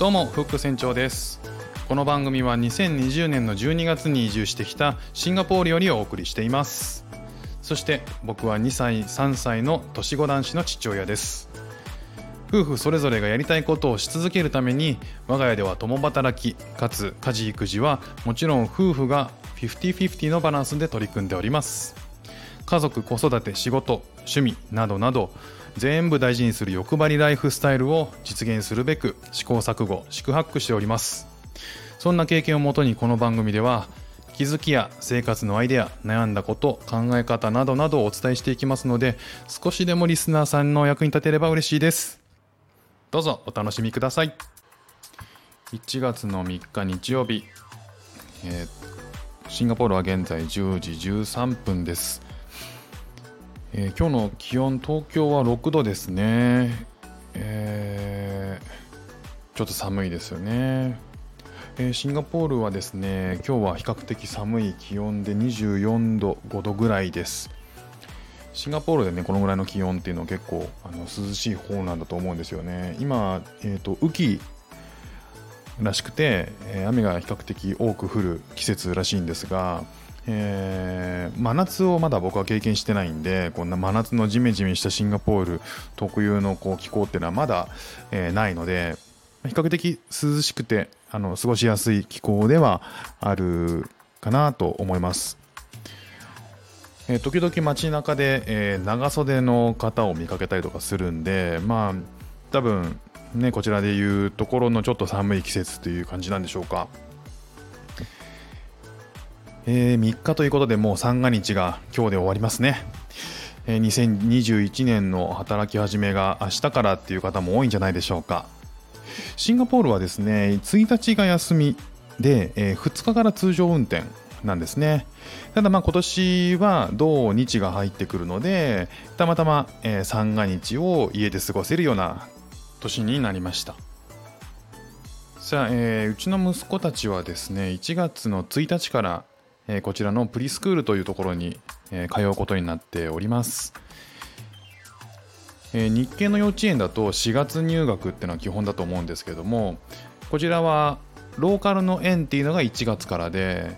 どうもフック船長です。この番組は2020年の12月に移住してきたシンガポールよりお送りしています。そして僕は2歳3歳の年子男子の父親です。夫婦それぞれがやりたいことをし続けるために我が家では共働きかつ家事育児はもちろん夫婦が50-50のバランスで取り組んでおります。家族子育て仕事趣味などなど全部大事にする欲張りライフスタイルを実現するべく試行錯誤四苦八苦しております。そんな経験をもとにこの番組では気づきや生活のアイデア悩んだこと考え方などなどをお伝えしていきますので少しでもリスナーさんの役に立てれば嬉しいです。どうぞお楽しみください。1月の3日日曜日、えー、シンガポールは現在10時13分です。えー、今日の気温、東京は6度ですね、えー、ちょっと寒いですよね、えー、シンガポールはですね今日は比較的寒い気温で24度、5度ぐらいです。シンガポールでねこのぐらいの気温っていうのは結構あの涼しい方なんだと思うんですよね。今、えーと、と雨季らしくて、え、雨が比較的多く降る季節らしいんですが、えー、真夏をまだ僕は経験してないんでこんな真夏のジメジメしたシンガポール特有のこう気候っていうのはまだ、え、ないので比較的涼しくてあの過ごしやすい気候ではあるかなと思います。え、時々街中で、え、長袖の方を見かけたりとかするんでまあ多分ねこちらでいうところのちょっと寒い季節という感じなんでしょうか。えー、3日ということでもう三が日が今日で終わりますね。えー、2021年の働き始めが明日からっていう方も多いんじゃないでしょうか。シンガポールはですね、1日が休みで、えー、2日から通常運転なんですね。ただまあ今年は土日が入ってくるので、たまたま、え、三が日を家で過ごせるような年になりました。さあ、えー、うちの息子たちはですね、1月の1日からえこちらのプリスクールというところに、え通うことになっております。え日系の幼稚園だと4月入学っていうのは基本だと思うんですけどもこちらはローカルの園っていうのが1月からで、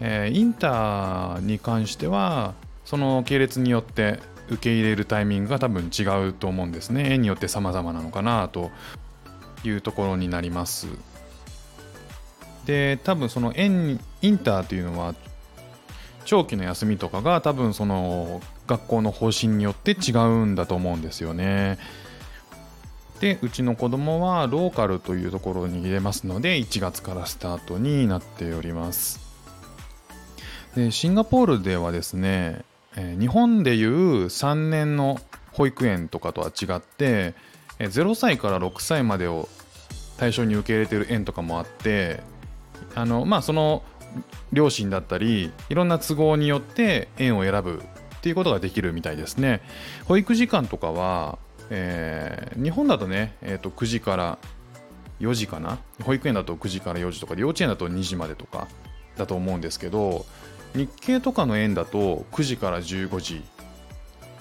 えインターに関してはその系列によって受け入れるタイミングが多分違うと思うんですね園によって様々なのかなというところになりますで多分そのインターというのは長期の休みとかが多分その学校の方針によって違うんだと思うんですよね。でうちの子供はローカルというところに入れますので1月からスタートになっております。でシンガポールではですね、え、日本でいう3年の保育園とかとは違って、え、0歳から6歳までを対象に受け入れてる園とかもあってあのまあその両親だったりいろんな都合によって園を選ぶっていうことができるみたいですね。保育時間とかは、えー、日本だとね、えー、と9時から4時かな？保育園だと9時から4時とかで幼稚園だと2時までとかだと思うんですけど日系とかの園だと9時から15時。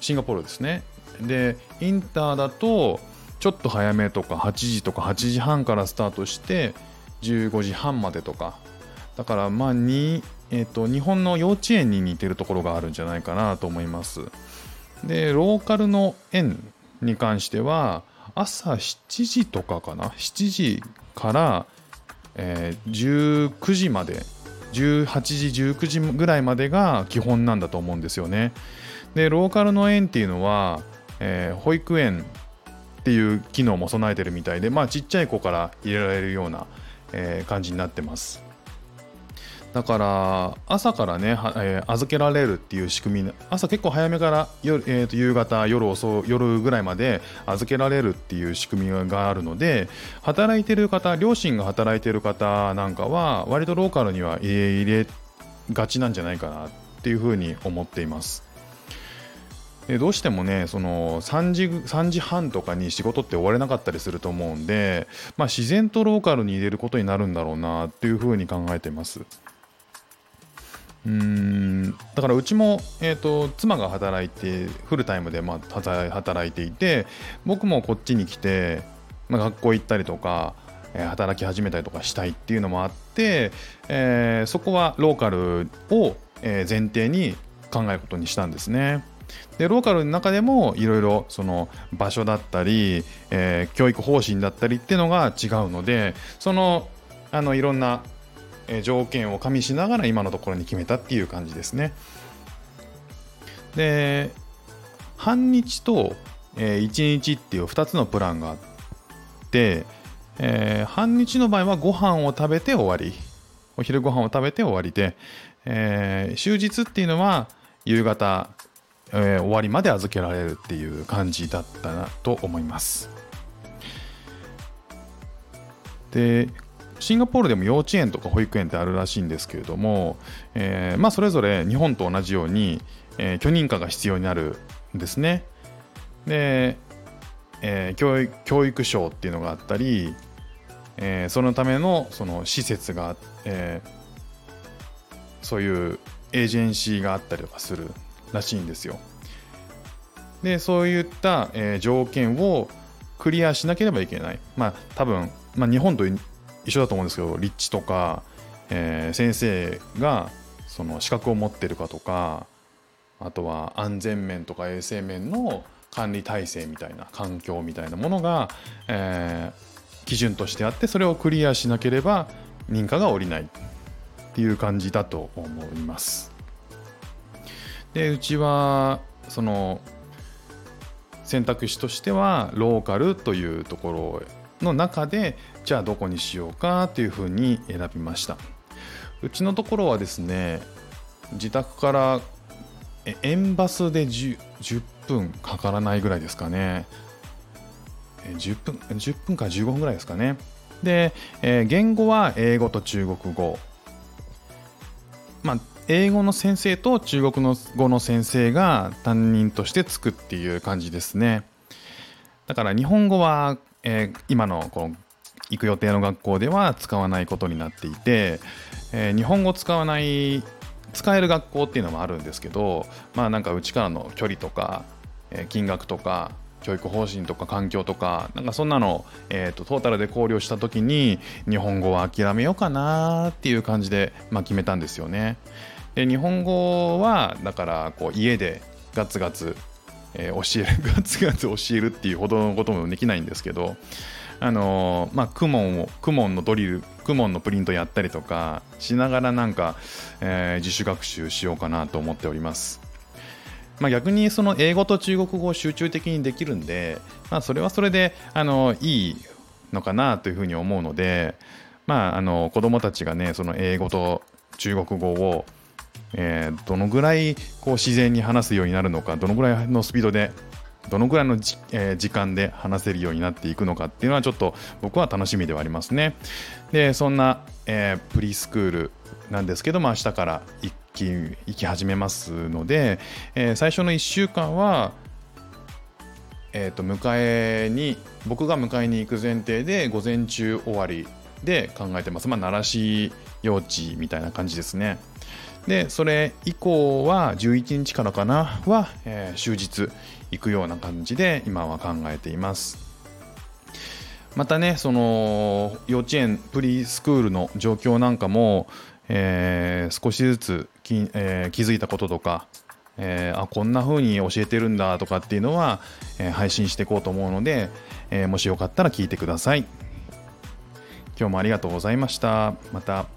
シンガポールですね。でインターだとちょっと早めとか8時とか8時半からスタートして15時半までとか。だからまあに、えーと、日本の幼稚園に似てるところがあるんじゃないかなと思います。でローカルの園に関しては朝7時とかかな？7時から、えー、19時まで18時19時ぐらいまでが基本なんだと思うんですよね。でローカルの園っていうのは、えー、保育園っていう機能も備えてるみたいでまあちっちゃい子から入れられるようなえー、感じになってます。だから朝からね、えー、預けられるっていう仕組み朝結構早めから夜、えー、と夕方夜遅夜ぐらいまで預けられるっていう仕組みがあるので働いてる方両親が働いてる方なんかは割とローカルには入れがちなんじゃないかなっていうふうに思っています。でどうしてもねその3時 ,3 時半とかに仕事って終われなかったりすると思うんで、まあ、自然とローカルに入れることになるんだろうなっていうふうに考えてます。うんだからうちも、えーと、妻が働いてフルタイムで、まあ、働いていて僕もこっちに来て、まあ、学校行ったりとか、え働き始めたりとかしたいっていうのもあって、えー、そこはローカルを、え前提に考えることにしたんですね。でローカルの中でもいろいろその場所だったり、えー、教育方針だったりっていうのが違うのでそのあのいろんな条件を加味しながら今のところに決めたっていう感じですね。で半日と、えー、1日っていう2つのプランがあって、えー、半日の場合はご飯を食べて終わりお昼ご飯を食べて終わりで、えー、終日っていうのは夕方、えー、終わりまで預けられるっていう感じだったなと思いますでシンガポールでも幼稚園とか保育園ってあるらしいんですけれども、えー、まあ、それぞれ日本と同じように、えー、許認可が必要になるんですね。で、えー、教育教育省っていうのがあったり、えそのためのその施設が、えそういうエージェンシーがあったりとかするらしいんですよ。でそういった、え条件をクリアしなければいけない。まあ多分、まあ、日本と一緒だと思うんですけど立地とか、えー、先生がその資格を持ってるかとかあとは安全面とか衛生面の管理体制みたいな環境みたいなものが、えー、基準としてあってそれをクリアしなければ認可が下りないっていう感じだと思います。でうちはその選択肢としてはローカルというところの中でじゃあどこにしようかっていうふうに選びました。うちのところはですね自宅から円バスで 10, 10分かからないぐらいですかね。10分 ,10 分から15分ぐらいですかね。で、えー、言語は英語と中国語。まあ英語の先生と中国の語の先生が担任としてつくっていう感じですねだから日本語は、えー、今のこの行く予定の学校では使わないことになっていて、えー、日本語使わない使える学校っていうのもあるんですけどまあなんかうちからの距離とか、えー、金額とか教育方針とか環境とかなんかそんなの、えーと、トータルで考慮した時に日本語は諦めようかなっていう感じで、まあ、決めたんですよね。で日本語はだからこう家でガツガツ、えー、教える ガツガツ教えるっていうほどのこともできないんですけどあのまあ、クモンを、クモンのドリル、クモンのプリントやったりとかしながらなんか、えー、自主学習しようかなと思っております。まあ、逆にその英語と中国語を集中的にできるんで、まあ、それはそれであのいいのかなというふうに思うので、まあ、あの子供たちがねその英語と中国語を、えー、どのぐらいこう自然に話すようになるのかどのぐらいのスピードでどのぐらいのじ、えー、時間で話せるようになっていくのかっていうのはちょっと僕は楽しみではありますね。でそんな、えー、プリスクールなんですけども明日から行き行き始めますので、えー、最初の1週間はえー、と迎えに僕が迎えに行く前提で午前中終わりで考えてます。まあ、奈良市幼稚みたいな感じですね。で、それ以降は11日からかなは、えー、終日行くような感じで今は考えています。またね、その幼稚園プリスクールの状況なんかも、えー、少しずつき、えー、気づいたこととか、えー、あこんな風に教えてるんだとかっていうのは、えー、配信していこうと思うので、えー、もしよかったら聞いてください。今日もありがとうございました。また。